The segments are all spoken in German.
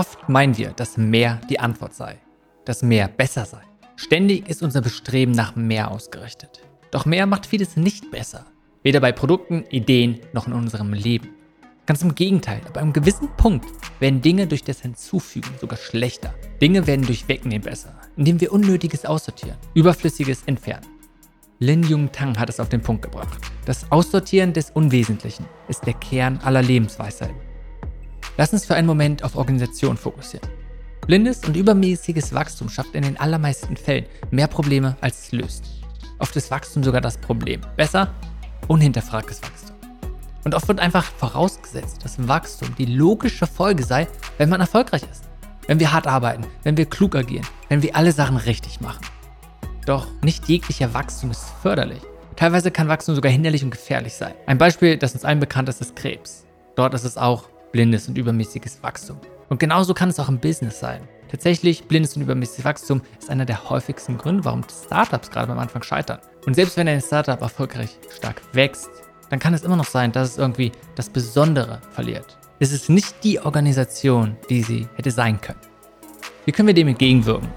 Oft meinen wir, dass mehr die Antwort sei, dass mehr besser sei. Ständig ist unser Bestreben nach mehr ausgerichtet. Doch mehr macht vieles nicht besser. Weder bei Produkten, Ideen noch in unserem Leben. Ganz im Gegenteil, ab einem gewissen Punkt werden Dinge durch das Hinzufügen sogar schlechter. Dinge werden durch Wegnehmen besser, indem wir Unnötiges aussortieren, Überflüssiges entfernen. Lin Jung Tang hat es auf den Punkt gebracht. Das Aussortieren des Unwesentlichen ist der Kern aller Lebensweisheiten. Lass uns für einen Moment auf Organisation fokussieren. Blindes und übermäßiges Wachstum schafft in den allermeisten Fällen mehr Probleme, als es löst. Oft ist Wachstum sogar das Problem. Besser, unhinterfragtes Wachstum. Und oft wird einfach vorausgesetzt, dass Wachstum die logische Folge sei, wenn man erfolgreich ist. Wenn wir hart arbeiten, wenn wir klug agieren, wenn wir alle Sachen richtig machen. Doch nicht jeglicher Wachstum ist förderlich. Teilweise kann Wachstum sogar hinderlich und gefährlich sein. Ein Beispiel, das uns allen bekannt ist, ist Krebs. Dort ist es auch blindes und übermäßiges Wachstum. Und genauso kann es auch im Business sein. Tatsächlich, blindes und übermäßiges Wachstum ist einer der häufigsten Gründe, warum Startups gerade am Anfang scheitern. Und selbst wenn ein Startup erfolgreich stark wächst, dann kann es immer noch sein, dass es irgendwie das Besondere verliert. Es ist nicht die Organisation, die sie hätte sein können. Wie können wir dem entgegenwirken?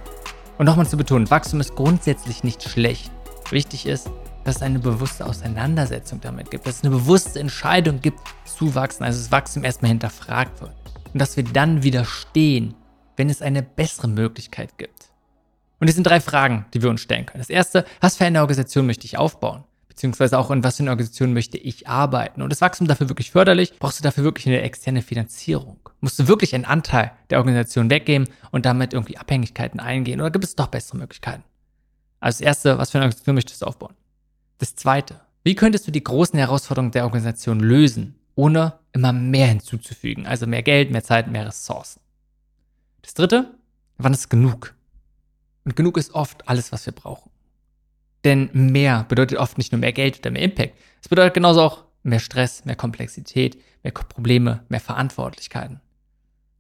Und nochmal zu betonen, Wachstum ist grundsätzlich nicht schlecht. Wichtig ist, dass es eine bewusste Auseinandersetzung damit gibt, dass es eine bewusste Entscheidung gibt, zu wachsen, also das Wachstum erstmal hinterfragt wird. Und dass wir dann widerstehen, wenn es eine bessere Möglichkeit gibt. Und es sind drei Fragen, die wir uns stellen können. Das erste, was für eine Organisation möchte ich aufbauen? Beziehungsweise auch in was für eine Organisation möchte ich arbeiten? Und ist Wachstum dafür wirklich förderlich? Brauchst du dafür wirklich eine externe Finanzierung? Musst du wirklich einen Anteil der Organisation weggeben und damit irgendwie Abhängigkeiten eingehen? Oder gibt es doch bessere Möglichkeiten? Also das erste, was für eine Organisation möchtest du aufbauen? Das zweite, wie könntest du die großen Herausforderungen der Organisation lösen, ohne immer mehr hinzuzufügen? Also mehr Geld, mehr Zeit, mehr Ressourcen. Das dritte, wann ist genug? Und genug ist oft alles, was wir brauchen. Denn mehr bedeutet oft nicht nur mehr Geld oder mehr Impact. Es bedeutet genauso auch mehr Stress, mehr Komplexität, mehr Probleme, mehr Verantwortlichkeiten.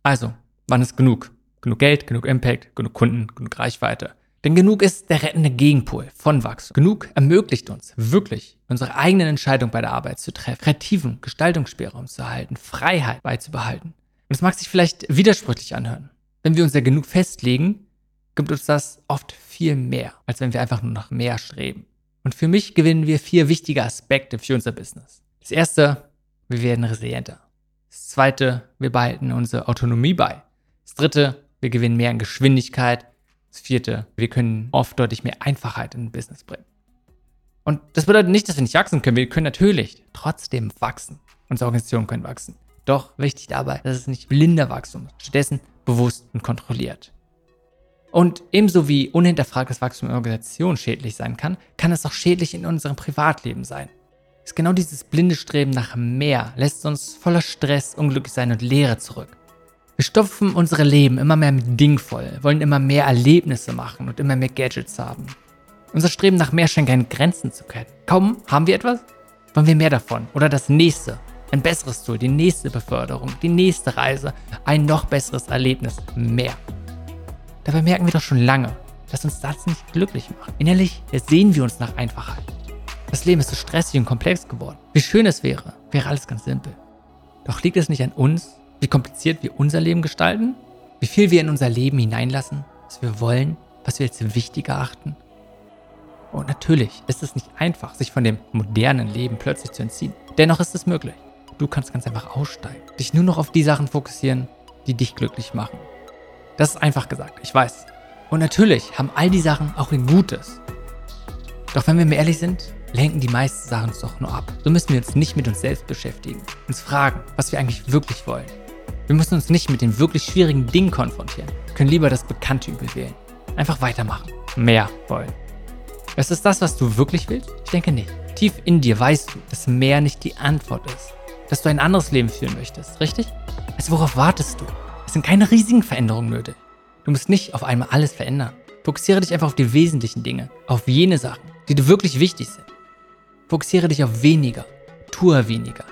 Also, wann ist genug? Genug Geld, genug Impact, genug Kunden, genug Reichweite. Denn genug ist der rettende Gegenpol von Wachstum. Genug ermöglicht uns wirklich, unsere eigenen Entscheidungen bei der Arbeit zu treffen, kreativen Gestaltungsspielraum zu erhalten, Freiheit beizubehalten. Und es mag sich vielleicht widersprüchlich anhören. Wenn wir uns ja genug festlegen, gibt uns das oft viel mehr, als wenn wir einfach nur nach mehr streben. Und für mich gewinnen wir vier wichtige Aspekte für unser Business. Das erste, wir werden resilienter. Das zweite, wir behalten unsere Autonomie bei. Das dritte, wir gewinnen mehr an Geschwindigkeit. Das vierte, wir können oft deutlich mehr Einfachheit in ein Business bringen. Und das bedeutet nicht, dass wir nicht wachsen können. Wir können natürlich trotzdem wachsen. Unsere Organisationen können wachsen. Doch wichtig dabei, dass es nicht blinder Wachstum ist, stattdessen bewusst und kontrolliert. Und ebenso wie unhinterfragtes Wachstum in Organisationen schädlich sein kann, kann es auch schädlich in unserem Privatleben sein. Ist genau dieses blinde Streben nach mehr lässt uns voller Stress, unglücklich sein und Leere zurück. Wir stopfen unsere Leben immer mehr mit Ding voll, wollen immer mehr Erlebnisse machen und immer mehr Gadgets haben. Unser Streben nach mehr scheint keine Grenzen zu kennen. Kaum haben wir etwas, wollen wir mehr davon oder das nächste. Ein besseres Tool, die nächste Beförderung, die nächste Reise, ein noch besseres Erlebnis, mehr. Dabei merken wir doch schon lange, dass uns das nicht glücklich macht. Innerlich sehen wir uns nach Einfachheit. Das Leben ist so stressig und komplex geworden. Wie schön es wäre, wäre alles ganz simpel. Doch liegt es nicht an uns, wie kompliziert wir unser Leben gestalten? Wie viel wir in unser Leben hineinlassen, was wir wollen, was wir als wichtig erachten? Und natürlich ist es nicht einfach, sich von dem modernen Leben plötzlich zu entziehen. Dennoch ist es möglich. Du kannst ganz einfach aussteigen, dich nur noch auf die Sachen fokussieren, die dich glücklich machen. Das ist einfach gesagt, ich weiß. Und natürlich haben all die Sachen auch ein Gutes. Doch wenn wir mir ehrlich sind, lenken die meisten Sachen uns doch nur ab. So müssen wir uns nicht mit uns selbst beschäftigen, uns fragen, was wir eigentlich wirklich wollen. Wir müssen uns nicht mit den wirklich schwierigen Dingen konfrontieren, wir können lieber das bekannte Übel wählen. Einfach weitermachen, mehr wollen. Ist das, was du wirklich willst? Ich denke nicht. Tief in dir weißt du, dass mehr nicht die Antwort ist. Dass du ein anderes Leben führen möchtest, richtig? Also worauf wartest du? Es sind keine riesigen Veränderungen nötig. Du musst nicht auf einmal alles verändern. Fokussiere dich einfach auf die wesentlichen Dinge, auf jene Sachen, die dir wirklich wichtig sind. Fokussiere dich auf weniger, tue weniger.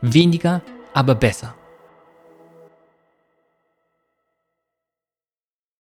Weniger, aber besser.